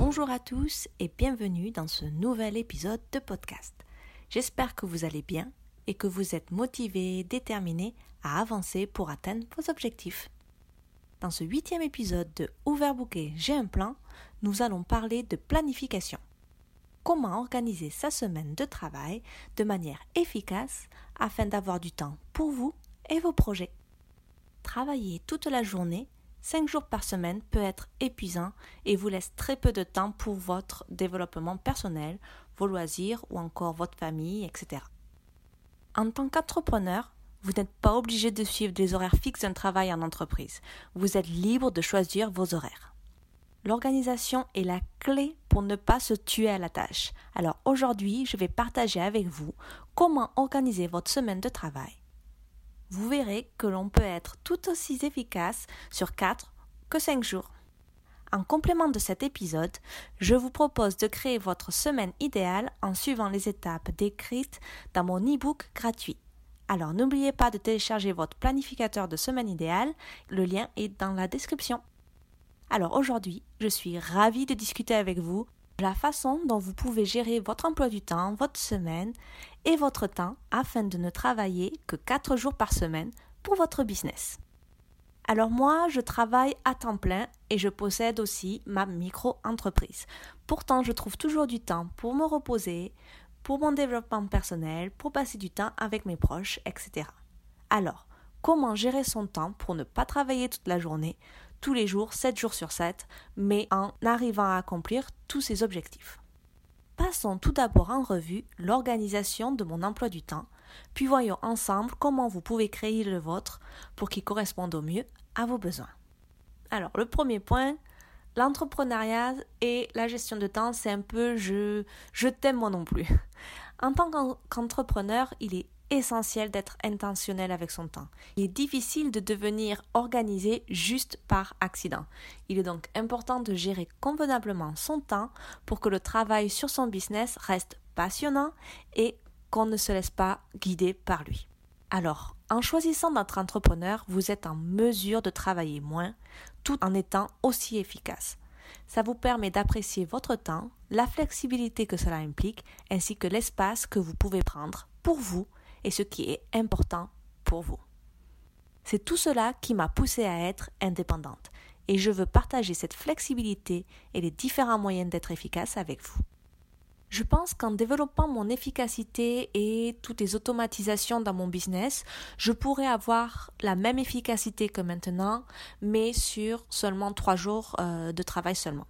Bonjour à tous et bienvenue dans ce nouvel épisode de podcast. J'espère que vous allez bien et que vous êtes motivés déterminés à avancer pour atteindre vos objectifs. Dans ce huitième épisode de Overbooké, j'ai un plan, nous allons parler de planification. Comment organiser sa semaine de travail de manière efficace afin d'avoir du temps pour vous et vos projets. Travailler toute la journée, cinq jours par semaine, peut être épuisant et vous laisse très peu de temps pour votre développement personnel, vos loisirs ou encore votre famille, etc. En tant qu'entrepreneur, vous n'êtes pas obligé de suivre des horaires fixes d'un travail en entreprise. Vous êtes libre de choisir vos horaires. L'organisation est la clé pour ne pas se tuer à la tâche. Alors aujourd'hui, je vais partager avec vous comment organiser votre semaine de travail. Vous verrez que l'on peut être tout aussi efficace sur 4 que 5 jours. En complément de cet épisode, je vous propose de créer votre semaine idéale en suivant les étapes décrites dans mon e-book gratuit. Alors n'oubliez pas de télécharger votre planificateur de semaine idéale, le lien est dans la description. Alors aujourd'hui, je suis ravie de discuter avec vous la façon dont vous pouvez gérer votre emploi du temps, votre semaine et votre temps afin de ne travailler que 4 jours par semaine pour votre business. Alors moi, je travaille à temps plein et je possède aussi ma micro-entreprise. Pourtant, je trouve toujours du temps pour me reposer, pour mon développement personnel, pour passer du temps avec mes proches, etc. Alors, comment gérer son temps pour ne pas travailler toute la journée, tous les jours, 7 jours sur 7, mais en arrivant à accomplir tous ces objectifs Passons tout d'abord en revue l'organisation de mon emploi du temps, puis voyons ensemble comment vous pouvez créer le vôtre pour qu'il corresponde au mieux à vos besoins. Alors, le premier point, l'entrepreneuriat et la gestion de temps, c'est un peu je, je t'aime moi non plus. En tant qu'entrepreneur, il est essentiel d'être intentionnel avec son temps. Il est difficile de devenir organisé juste par accident. Il est donc important de gérer convenablement son temps pour que le travail sur son business reste passionnant et qu'on ne se laisse pas guider par lui. Alors, en choisissant d'être entrepreneur, vous êtes en mesure de travailler moins tout en étant aussi efficace. Ça vous permet d'apprécier votre temps, la flexibilité que cela implique, ainsi que l'espace que vous pouvez prendre pour vous et ce qui est important pour vous. C'est tout cela qui m'a poussé à être indépendante et je veux partager cette flexibilité et les différents moyens d'être efficace avec vous. Je pense qu'en développant mon efficacité et toutes les automatisations dans mon business, je pourrais avoir la même efficacité que maintenant, mais sur seulement trois jours euh, de travail seulement.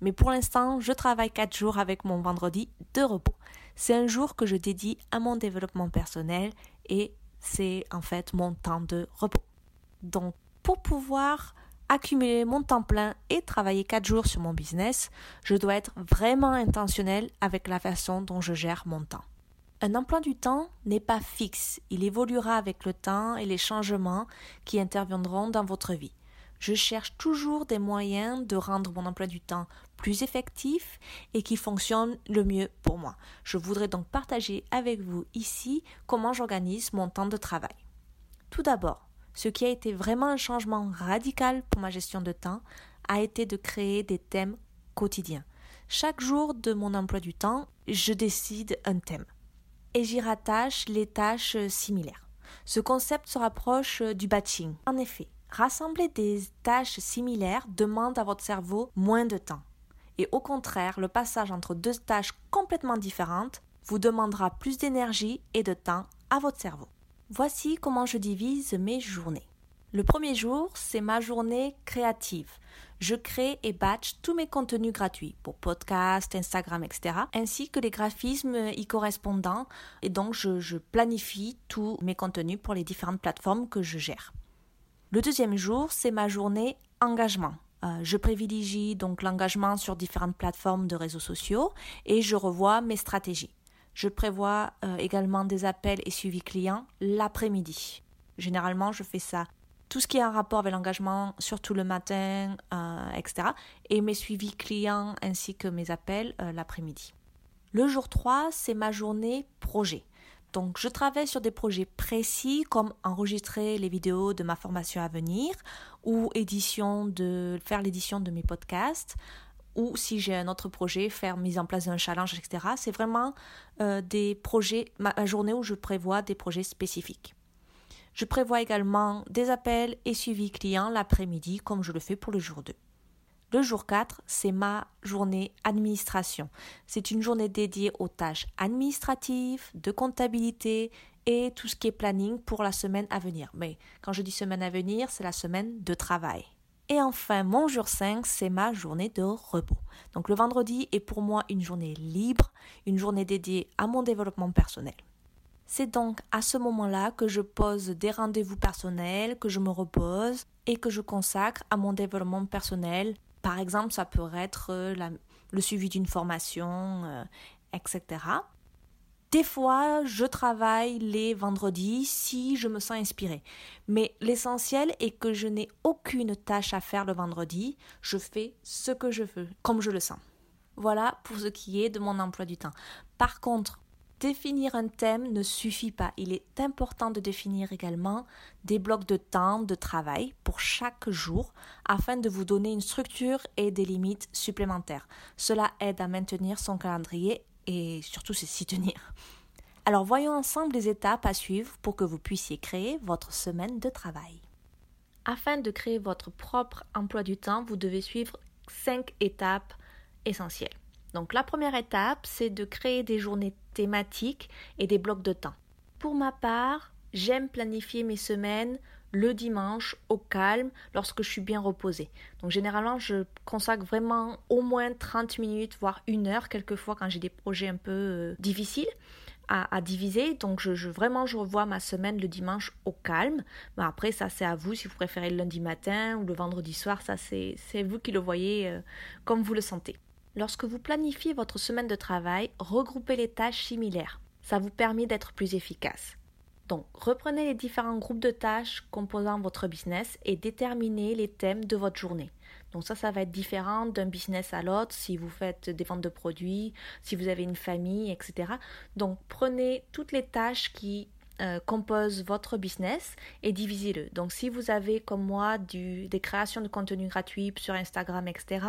Mais pour l'instant, je travaille quatre jours avec mon vendredi de repos. C'est un jour que je dédie à mon développement personnel et c'est en fait mon temps de repos. Donc, pour pouvoir accumuler mon temps plein et travailler 4 jours sur mon business, je dois être vraiment intentionnel avec la façon dont je gère mon temps. Un emploi du temps n'est pas fixe, il évoluera avec le temps et les changements qui interviendront dans votre vie. Je cherche toujours des moyens de rendre mon emploi du temps plus effectif et qui fonctionne le mieux pour moi. Je voudrais donc partager avec vous ici comment j'organise mon temps de travail. Tout d'abord, ce qui a été vraiment un changement radical pour ma gestion de temps a été de créer des thèmes quotidiens. Chaque jour de mon emploi du temps, je décide un thème et j'y rattache les tâches similaires. Ce concept se rapproche du batching. En effet, rassembler des tâches similaires demande à votre cerveau moins de temps. Et au contraire, le passage entre deux tâches complètement différentes vous demandera plus d'énergie et de temps à votre cerveau. Voici comment je divise mes journées. Le premier jour, c'est ma journée créative. Je crée et batch tous mes contenus gratuits pour podcast, Instagram, etc., ainsi que les graphismes y correspondants. Et donc, je, je, planifie tous mes contenus pour les différentes plateformes que je gère. Le deuxième jour, c'est ma journée engagement. Euh, je privilégie donc l'engagement sur différentes plateformes de réseaux sociaux et je revois mes stratégies. Je prévois euh, également des appels et suivis clients l'après-midi. Généralement, je fais ça tout ce qui est en rapport avec l'engagement, surtout le matin, euh, etc. Et mes suivis clients ainsi que mes appels l'après-midi. Le jour 3, c'est ma journée projet. Donc, je travaille sur des projets précis comme enregistrer les vidéos de ma formation à venir ou faire l'édition de mes podcasts ou si j'ai un autre projet, faire mise en place d'un challenge, etc. C'est vraiment euh, des projets, ma, journée où je prévois des projets spécifiques. Je prévois également des appels et suivis clients l'après-midi comme je le fais pour le jour 2. Le jour 4, c'est ma journée administration. C'est une journée dédiée aux tâches administratives, de comptabilité et tout ce qui est planning pour la semaine à venir. Mais quand je dis semaine à venir, c'est la semaine de travail. Et enfin, mon jour 5, c'est ma journée de repos. Donc le vendredi est pour moi une journée libre, une journée dédiée à mon développement personnel. C'est donc à ce moment-là que je pose des rendez-vous personnels, que je me repose et que je consacre à mon développement personnel par exemple, ça pourrait être euh, le suivi d'une formation, euh, etc. Des fois, je travaille les vendredis si je me sens inspirée. Mais l'essentiel est que je n'ai aucune tâche à faire le vendredi. Je fais ce que je veux, comme je le sens. Voilà pour ce qui est de mon emploi du temps. Par contre, définir un thème ne suffit pas. Il est important de définir également des blocs de temps de travail pour chaque jour afin de vous donner une structure et des limites supplémentaires. Cela aide à maintenir son calendrier et surtout s'y tenir. Alors voyons ensemble les étapes à suivre pour que vous puissiez créer votre semaine de travail. Afin de créer votre propre emploi du temps, vous devez suivre cinq étapes essentielles. Donc la première étape, c'est de créer des journées thématiques et des blocs de temps. Pour ma part, j'aime planifier mes semaines le dimanche au calme lorsque je suis bien reposée. Donc généralement, je consacre vraiment au moins 30 minutes, voire une heure, quelquefois quand j'ai des projets un peu euh, difficiles. À, diviser. Donc, je, vraiment, je revois ma semaine le dimanche au calme. Mais après, ça, c'est à vous. Si vous préférez le lundi matin ou le vendredi soir, ça, c'est vous qui le voyez euh, comme vous le sentez. Lorsque vous planifiez votre semaine de travail, regroupez les tâches similaires. Ça vous permet d'être plus efficace. Donc, reprenez les différents groupes de tâches composant votre business et déterminez les thèmes de votre journée. Donc ça, ça va être différent d'un business à l'autre, si vous faites des ventes de produits, si vous avez une famille, etc. Donc prenez toutes les tâches qui euh, compose votre business et divisez-le. Donc si vous avez comme moi des créations de contenu gratuits sur Instagram, etc.,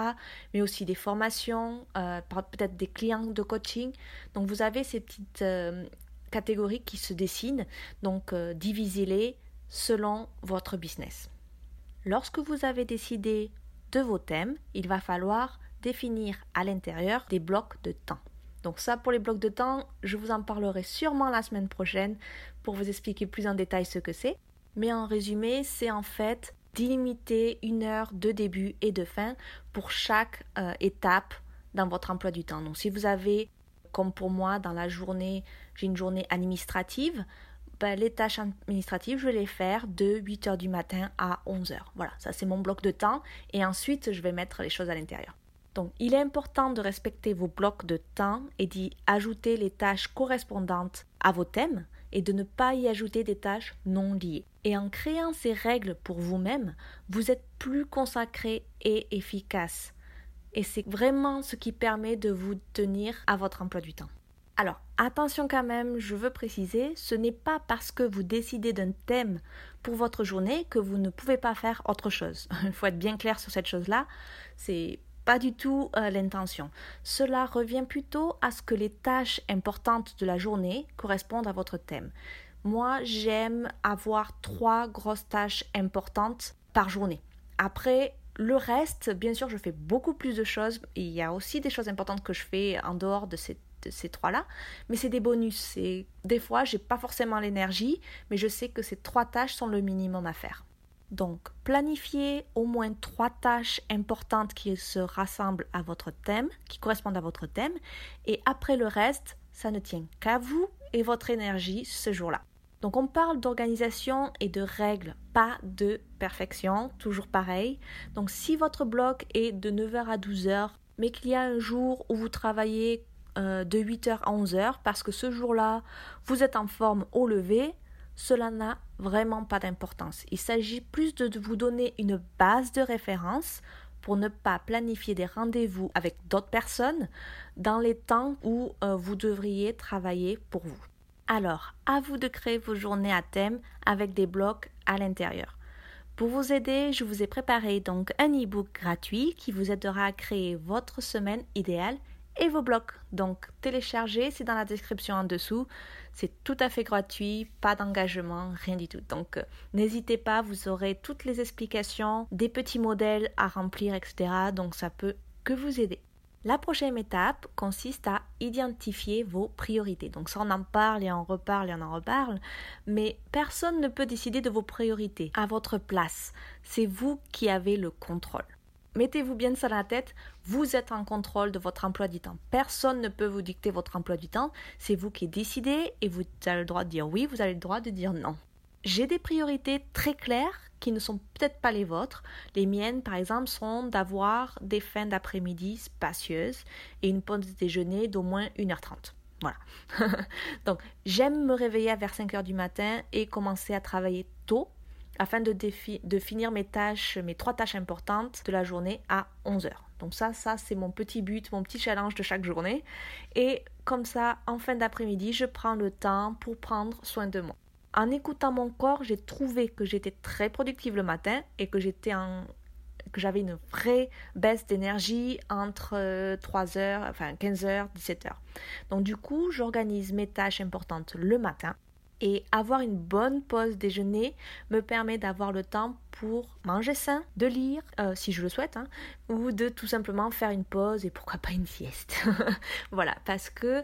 mais aussi des formations, euh, peut-être des clients de coaching, donc vous avez ces petites euh, catégories qui se dessinent, donc divisez-les selon votre business. Lorsque vous avez décidé de vos thèmes, il va falloir définir à l'intérieur des blocs de temps. Donc ça, pour les blocs de temps, je vous en parlerai sûrement la semaine prochaine pour vous expliquer plus en détail ce que c'est. Mais en résumé, c'est en fait délimiter une heure de début et de fin pour chaque euh, étape dans votre emploi du temps. Donc si vous avez, comme pour moi, dans la journée, j'ai une journée administrative, ben, les tâches administratives, je vais les faire de 8 heures du matin à 11 heures. Voilà, ça c'est mon bloc de temps. Et ensuite, je vais mettre les choses à l'intérieur. Donc, il est important de respecter vos blocs de temps et d'y ajouter les tâches correspondantes à vos thèmes et de ne pas y ajouter des tâches non liées. Et en créant ces règles pour vous-même, vous êtes plus consacré et efficace. Et c'est vraiment ce qui permet de vous tenir à votre emploi du temps. Alors, attention quand même, je veux préciser, ce n'est pas parce que vous décidez d'un thème pour votre journée que vous ne pouvez pas faire autre chose. Il faut être bien clair sur cette chose-là. Pas du tout euh, l'intention. Cela revient plutôt à ce que les tâches importantes de la journée correspondent à votre thème. Moi, j'aime avoir trois grosses tâches importantes par journée. Après, le reste, bien sûr, je fais beaucoup plus de choses. Il y a aussi des choses importantes que je fais en dehors de ces, ces trois-là, mais c'est des bonus. Et des fois, j'ai pas forcément l'énergie, mais je sais que ces trois tâches sont le minimum à faire. Donc, planifiez au moins trois tâches importantes qui se rassemblent à votre thème, qui correspondent à votre thème, et après le reste, ça ne tient qu'à vous et votre énergie ce jour-là. Donc on parle d'organisation et de règles, pas de perfection, toujours pareil. Donc si votre bloc est de 9h à 12h, mais qu'il y a un jour où vous travaillez euh, de 8h à 11h parce que ce jour-là, vous êtes en forme au lever, cela n'a vraiment pas d'importance. Il s'agit plus de vous donner une base de référence pour ne pas planifier des rendez-vous avec d'autres personnes dans les temps où euh, vous devriez travailler pour vous. Alors, à vous de créer vos journées à thème avec des blocs à l'intérieur. Pour vous aider, je vous ai préparé donc un e-book gratuit qui vous aidera à créer votre semaine idéale et vos blocs. Donc téléchargez, c'est dans la description en dessous. C'est tout à fait gratuit, pas d'engagement, rien du tout. Donc euh, n'hésitez pas, vous aurez toutes les explications, des petits modèles à remplir, etc. Donc ça peut que vous aider. La prochaine étape consiste à identifier vos priorités. Donc ça on en parle et on reparle et on en reparle, mais personne ne peut décider de vos priorités à votre place. C'est vous qui avez le contrôle. Mettez-vous bien ça dans la tête, vous êtes en contrôle de votre emploi du temps. Personne ne peut vous dicter votre emploi du temps, c'est vous qui décidez et vous avez le droit de dire oui, vous avez le droit de dire non. J'ai des priorités très claires qui ne sont peut-être pas les vôtres. Les miennes, par exemple, sont d'avoir des fins d'après-midi spacieuses et une pause déjeuner d'au moins 1h30. Voilà. Donc, j'aime me réveiller vers 5h du matin et commencer à travailler tôt afin de, de finir mes tâches, mes trois tâches importantes de la journée à 11 heures. Donc ça, ça c'est mon petit but, mon petit challenge de chaque journée. Et comme ça, en fin d'après-midi, je prends le temps pour prendre soin de moi. En écoutant mon corps, j'ai trouvé que j'étais très productive le matin et que j'étais que j'avais une vraie baisse d'énergie entre 3h, euh, enfin 15h, 17h. Donc du coup, j'organise mes tâches importantes le matin et avoir une bonne pause déjeuner me permet d'avoir le temps pour manger sain, de lire, euh, si je le souhaite, hein, ou de tout simplement faire une pause et pourquoi pas une sieste. voilà, parce que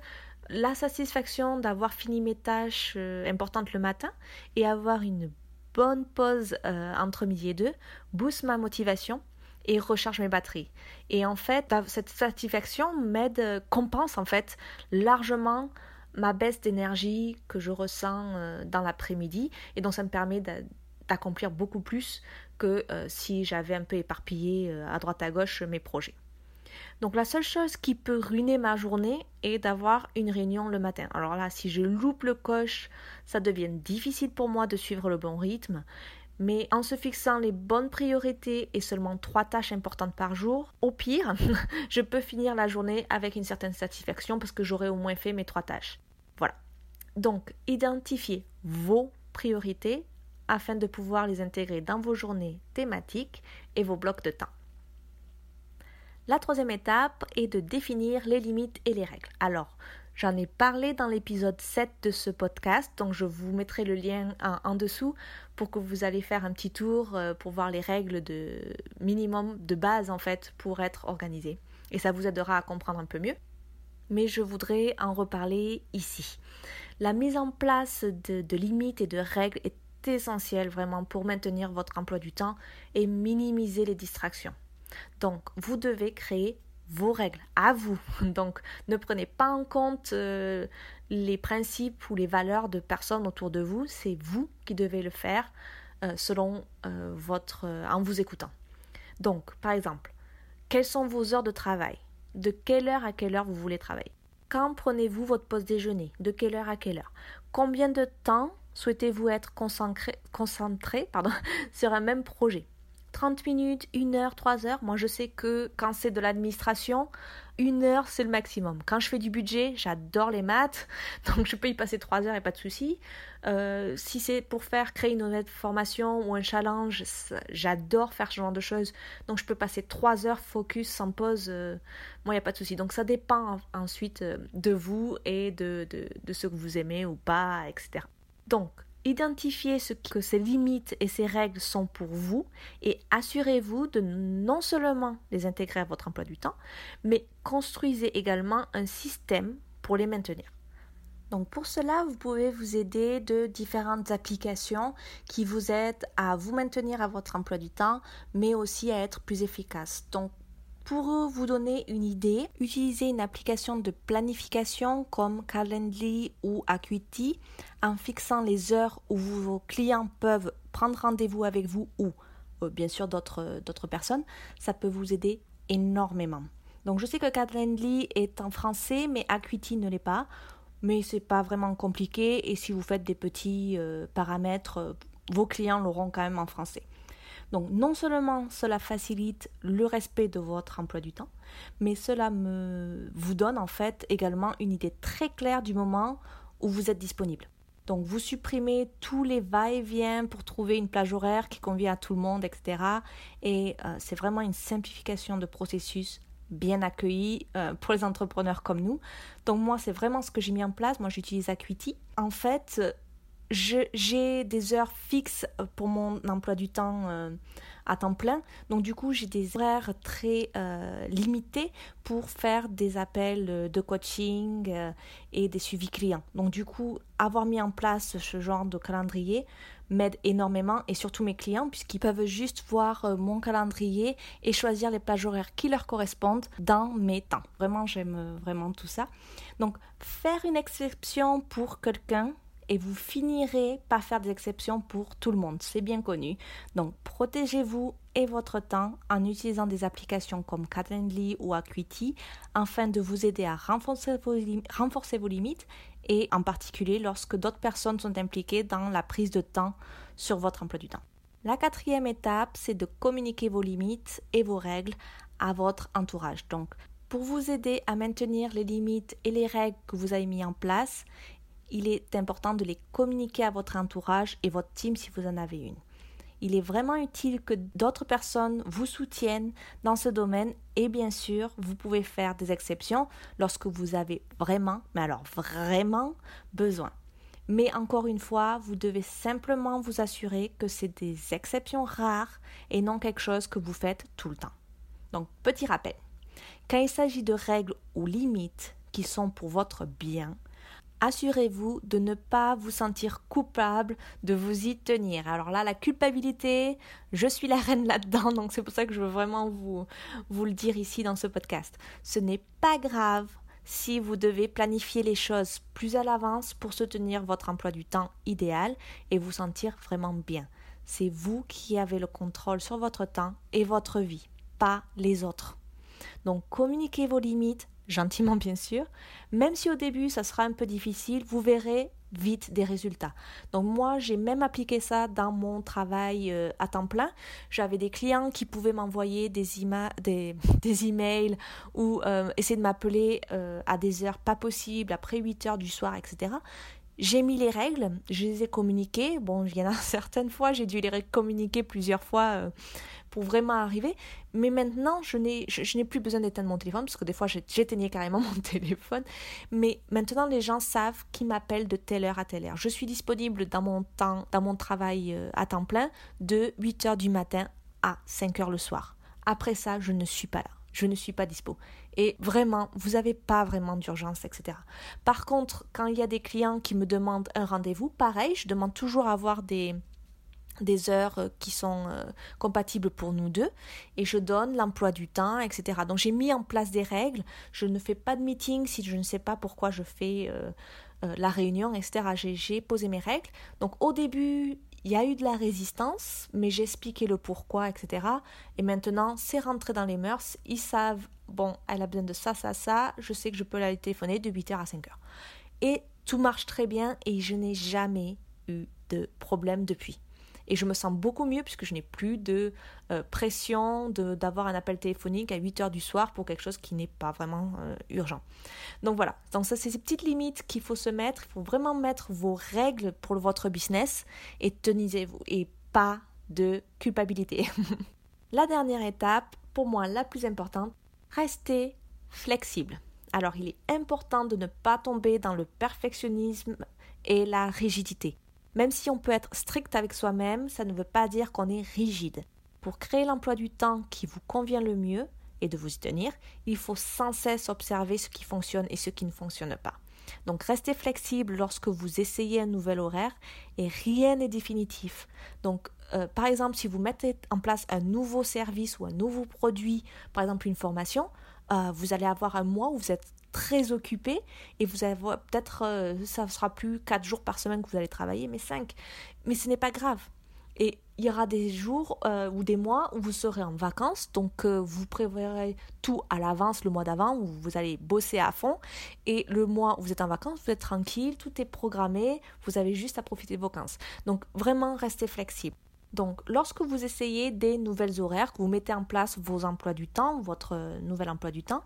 la satisfaction d'avoir fini mes tâches euh, importantes le matin et avoir une bonne pause euh, entre midi et deux booste ma motivation et recharge mes batteries. Et en fait, cette satisfaction m'aide, compense en fait largement ma baisse d'énergie que je ressens euh, dans l'après-midi et donc ça me permet d'accomplir beaucoup plus que euh, si j'avais un peu éparpillé euh, à droite à gauche mes projets. Donc la seule chose qui peut ruiner ma journée est d'avoir une réunion le matin. Alors là, si je loupe le coche, ça devient difficile pour moi de suivre le bon rythme. Mais en se fixant les bonnes priorités et seulement trois tâches importantes par jour, au pire, je peux finir la journée avec une certaine satisfaction parce que j'aurai au moins fait mes trois tâches. Donc, identifiez vos priorités afin de pouvoir les intégrer dans vos journées thématiques et vos blocs de temps. La troisième étape est de définir les limites et les règles. Alors, j'en ai parlé dans l'épisode 7 de ce podcast, donc je vous mettrai le lien en, dessous pour que vous allez faire un petit tour euh, pour voir les règles de minimum de base en fait pour être organisé. Et ça vous aidera à comprendre un peu mieux mais je voudrais en reparler ici. La mise en place de, limites et de règles est essentielle vraiment pour maintenir votre emploi du temps et minimiser les distractions. Donc, vous devez créer vos règles à vous. Donc, ne prenez pas en compte euh, les principes ou les valeurs de personnes autour de vous. C'est vous qui devez le faire euh, selon euh, votre, en vous écoutant. Donc, par exemple, quelles sont vos heures de travail? De quelle heure à quelle heure vous voulez travailler? Quand prenez-vous votre pause déjeuner? De quelle heure à quelle heure? Combien de temps souhaitez-vous être concentré, sur un même projet? 30 minutes, 1 heure, 3 heures. Moi, je sais que quand c'est de l'administration, une heure, c'est le maximum. Quand je fais du budget, j'adore les maths, donc je peux y passer 3 heures et pas de souci. Euh, si c'est pour faire créer une nouvelle formation ou un challenge, j'adore faire ce genre de choses. Donc je peux passer 3 heures focus sans pause. Euh, moi, il n'y a pas de souci. Donc ça dépend ensuite euh, de vous et de, de, de ce que vous aimez ou pas, etc. Donc, Identifiez ce que ces limites et ces règles sont pour vous et assurez-vous de non seulement les intégrer à votre emploi du temps, mais construisez également un système pour les maintenir. Donc pour cela, vous pouvez vous aider de différentes applications qui vous aident à vous maintenir à votre emploi du temps, mais aussi à être plus efficace. Pour vous donner une idée, utilisez une application de planification comme Calendly ou Acuity en fixant les heures où vos clients peuvent prendre rendez-vous avec vous ou euh, bien sûr d'autres personnes. Ça peut vous aider énormément. Donc je sais que Calendly est en français mais Acuity ne l'est pas. Mais c'est pas vraiment compliqué et si vous faites des petits euh, paramètres, euh, vos clients l'auront quand même en français. Donc non seulement cela facilite le respect de votre emploi du temps, mais cela vous donne en fait également une idée très claire du moment où vous êtes disponible. Donc vous supprimez tous les va-et-vient pour trouver une plage horaire qui convient à tout le monde, etc. Et euh, c'est vraiment une simplification de processus bien accueilli euh, pour les entrepreneurs comme nous. Donc moi, c'est vraiment ce que j'ai mis en place. Moi, j'utilise Acuity. En fait, j'ai des heures fixes euh, pour mon emploi du temps euh, à temps plein. Donc du coup, j'ai des horaires très euh, limités pour faire des appels de coaching et des suivis clients. Donc du coup, avoir mis en place ce genre de calendrier m'aide énormément et surtout mes clients puisqu'ils peuvent juste voir mon calendrier et choisir les plages horaires qui leur correspondent dans mes temps. Vraiment, j'aime vraiment tout ça. Donc faire une exception pour quelqu'un et vous finirez par faire des exceptions pour tout le monde, c'est bien connu. Donc protégez-vous et votre temps en utilisant des applications comme Calendly ou Acuity afin de vous aider à renforcer vos, renforcer vos limites et en particulier lorsque d'autres personnes sont impliquées dans la prise de temps sur votre emploi du temps. La quatrième étape, c'est de communiquer vos limites et vos règles à votre entourage. Donc, pour vous aider à maintenir les limites et les règles que vous avez mis en place, il est important de les communiquer à votre entourage et votre team si vous en avez une. Il est vraiment utile que d'autres personnes vous soutiennent dans ce domaine et bien sûr, vous pouvez faire des exceptions lorsque vous avez vraiment, mais alors vraiment besoin. Mais encore une fois, vous devez simplement vous assurer que c'est des exceptions rares et non quelque chose que vous faites tout le temps. Donc, petit rappel. Quand il s'agit de règles ou limites qui sont pour votre bien, assurez-vous de ne pas vous sentir coupable de vous y tenir. Alors là, la culpabilité, je suis la reine là-dedans, donc c'est pour ça que je veux vraiment vous, vous le dire ici dans ce podcast. Ce n'est pas grave si vous devez planifier les choses plus à l'avance pour soutenir votre emploi du temps idéal et vous sentir vraiment bien. C'est vous qui avez le contrôle sur votre temps et votre vie, pas les autres. Donc communiquez vos limites, gentiment bien sûr, même si au début ça sera un peu difficile, vous verrez vite des résultats. Donc moi, j'ai même appliqué ça dans mon travail euh, à temps plein. J'avais des clients qui pouvaient m'envoyer des, des, emails ou euh, essayer de m'appeler euh, à des heures pas possibles, après 8 heures du soir, etc. J'ai mis les règles, je les ai communiquées. Bon, il y en a certaines fois, j'ai dû les communiquer plusieurs fois pour vraiment arriver. Mais maintenant, je n'ai, je, n'ai plus besoin d'éteindre mon téléphone parce que des fois, j'éteignais carrément mon téléphone. Mais maintenant, les gens savent qui m'appelle de telle heure à telle heure. Je suis disponible dans mon temps, dans mon travail euh, à temps plein de 8 heures du matin à 5 heures le soir. Après ça, je ne suis pas là. Je ne suis pas dispo. Et vraiment, vous n'avez pas vraiment d'urgence, etc. Par contre, quand il y a des clients qui me demandent un rendez-vous, pareil, je demande toujours à avoir des, des heures euh, qui sont euh, compatibles pour nous deux et je donne l'emploi du temps, etc. Donc j'ai mis en place des règles. Je ne fais pas de meeting si je ne sais pas pourquoi je fais euh, la réunion, etc. J'ai posé mes règles. Donc au début, il y a eu de la résistance, mais j'ai expliqué le pourquoi, etc. Et maintenant, c'est rentré dans les mœurs. Ils savent, bon, elle a besoin de ça, ça, ça. Je sais que je peux la téléphoner de 8h à 5h. Et tout marche très bien et je n'ai jamais eu de problème depuis et je me sens beaucoup mieux puisque je n'ai plus de euh, pression d'avoir un appel téléphonique à 8 heures du soir pour quelque chose qui n'est pas vraiment euh, urgent. Donc voilà, donc ça c'est ces petites limites qu'il faut se mettre, il faut vraiment mettre vos règles pour votre business et tenez-vous et pas de culpabilité. la dernière étape, pour moi la plus importante, restez flexible. Alors il est important de ne pas tomber dans le perfectionnisme et la rigidité. Même si on peut être strict avec soi-même, ça ne veut pas dire qu'on est rigide. Pour créer l'emploi du temps qui vous convient le mieux et de vous y tenir, il faut sans cesse observer ce qui fonctionne et ce qui ne fonctionne pas. Donc restez flexible lorsque vous essayez un nouvel horaire et rien n'est définitif. Donc euh, par exemple, si vous mettez en place un nouveau service ou un nouveau produit, par exemple une formation, euh, vous allez avoir un mois où vous êtes très occupé et vous avez peut-être, ça ne sera plus 4 jours par semaine que vous allez travailler, mais 5. Mais ce n'est pas grave. Et il y aura des jours euh, ou des mois où vous serez en vacances, donc euh, vous prévoirez tout à l'avance le mois d'avant où vous allez bosser à fond. Et le mois où vous êtes en vacances, vous êtes tranquille, tout est programmé, vous avez juste à profiter de vos vacances. Donc vraiment restez flexible. Donc, lorsque vous essayez des nouvelles horaires, que vous mettez en place vos emplois du temps, votre euh, nouvel emploi du temps,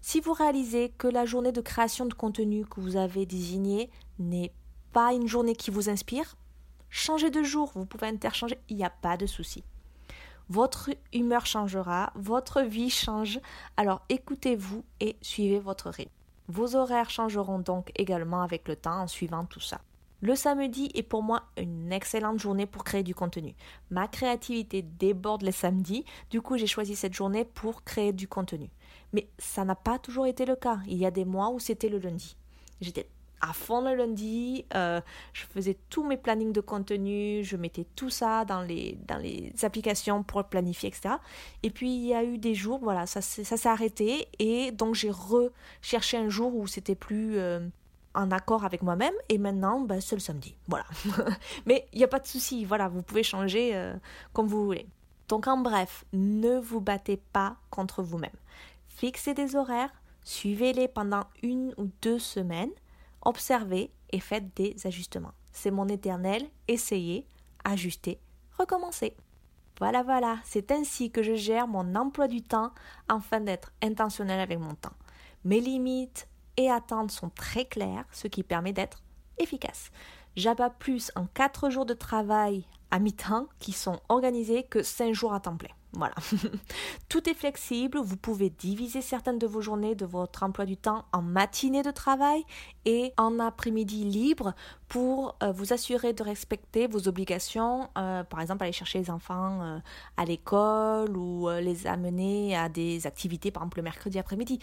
si vous réalisez que la journée de création de contenu que vous avez désignée n'est pas une journée qui vous inspire, Changez de jour, vous pouvez interchanger, il n'y a pas de souci. Votre humeur changera, votre vie change, alors écoutez-vous et suivez votre rythme. Vos horaires changeront donc également avec le temps en suivant tout ça. Le samedi est pour moi une excellente journée pour créer du contenu. Ma créativité déborde les samedis, du coup j'ai choisi cette journée pour créer du contenu. Mais ça n'a pas toujours été le cas. Il y a des mois où c'était le lundi. J'étais à fond le lundi. Euh, je faisais tous mes plannings de contenu, je mettais tout ça dans les, applications pour planifier, etc. Et puis il y a eu des jours, voilà, ça, ça s'est arrêté et donc j'ai recherché un jour où c'était plus euh, accord avec moi-même et maintenant ben, c'est le samedi. Voilà. Mais il n'y a pas de souci, voilà, vous pouvez changer euh, comme vous voulez. Donc en bref, ne vous battez pas contre vous-même. Fixez des horaires, suivez-les pendant une ou deux semaines observez et faites des ajustements. C'est mon éternel, essayez, ajuster, recommencer. Voilà, voilà, c'est ainsi que je gère mon emploi du temps afin d'être intentionnel avec mon temps. Mes limites et attentes sont très claires, ce qui permet d'être efficace. J'abats plus en 4 jours de travail à mi-temps qui sont organisés que 5 jours à temps plein. Voilà. Tout est flexible. Vous pouvez diviser certaines de vos journées de votre emploi du temps en matinée de travail et en après-midi libre pour euh, vous assurer de respecter vos obligations. Euh, par exemple, aller chercher les enfants euh, à l'école ou les amener à des activités, par exemple le mercredi après-midi.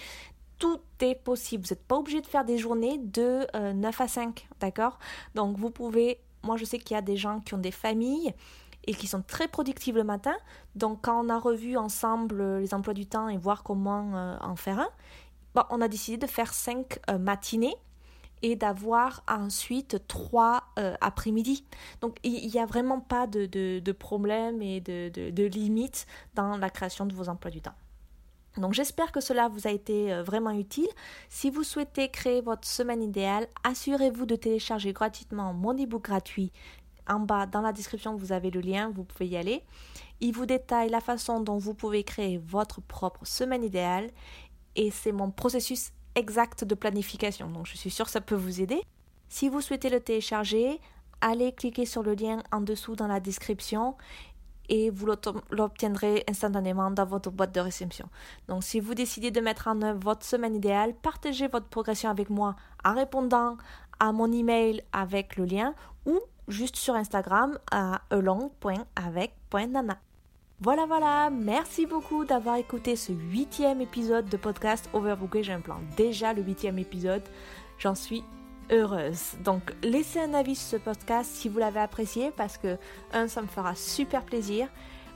Tout est possible. Vous n'êtes pas obligé de faire des journées de 9 à 5. D'accord? Donc, vous pouvez. Moi, je sais qu'il y a des gens qui ont des familles et qui sont très productives le matin. Donc quand on a revu ensemble euh, les emplois du temps et voir comment euh, en faire un, on a décidé de faire cinq euh, matinées et d'avoir ensuite trois après-midi. Donc il n'y a vraiment pas de, de, problème et de, de, de limites dans la création de vos emplois du temps. Donc j'espère que cela vous a été vraiment utile. Si vous souhaitez créer votre semaine idéale, assurez-vous de télécharger gratuitement mon ebook gratuit en bas dans la description, vous avez le lien, vous pouvez y aller. Il vous détaille la façon dont vous pouvez créer votre propre semaine idéale et c'est mon processus exact de planification. Donc je suis sûre que ça peut vous aider. Si vous souhaitez le télécharger, allez cliquer sur le lien en dessous dans la description et vous l'obtiendrez instantanément dans votre boîte de réception. Donc si vous décidez de mettre en œuvre votre semaine idéale, partagez votre progression avec moi en répondant à mon email avec le lien ou juste sur Instagram à elong.avec.nana. Voilà, voilà, merci beaucoup d'avoir écouté ce huitième épisode de podcast Overbooké. J'ai un plan déjà le huitième épisode. J'en suis heureuse. Donc, laissez un avis sur ce podcast si vous l'avez apprécié parce que, un, ça me fera super plaisir,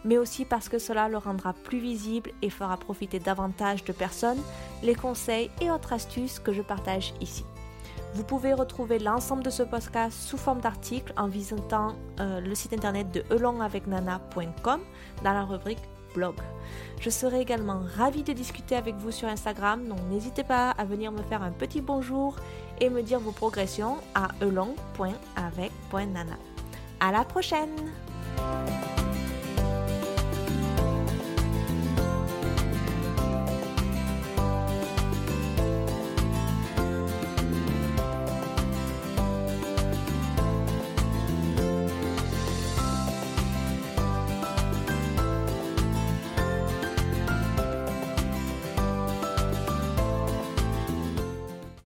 mais aussi parce que cela le rendra plus visible et fera profiter davantage de personnes les conseils et autres astuces que je partage ici. Vous pouvez retrouver l'ensemble de ce podcast sous forme d'article en visitant euh, le site internet de elongavecnana.com dans la rubrique Je serai également ravie de discuter avec vous sur Instagram, donc n'hésitez pas à venir me faire un petit bonjour et me dire vos progressions à elong.avec.nana. À la prochaine!